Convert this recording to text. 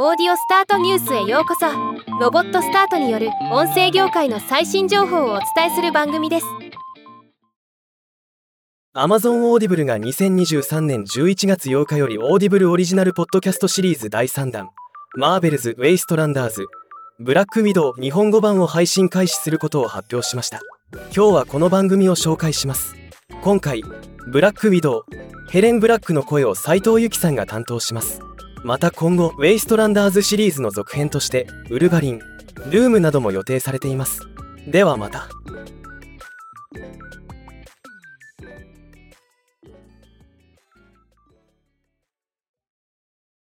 オーディオスタートニュースへようこそ。ロボットスタートによる音声業界の最新情報をお伝えする番組です。Amazon Audible が2023年11月8日より Audible オリジナルポッドキャストシリーズ第3弾マーベルズ・ウェイストランダーズブラックウィドウ日本語版を配信開始することを発表しました。今日はこの番組を紹介します。今回ブラックウィドウヘレン・ブラックの声を斉藤由貴さんが担当します。また今後ウェイストランダーズシリーズの続編としてウルガリンルームなども予定されています。ではまた。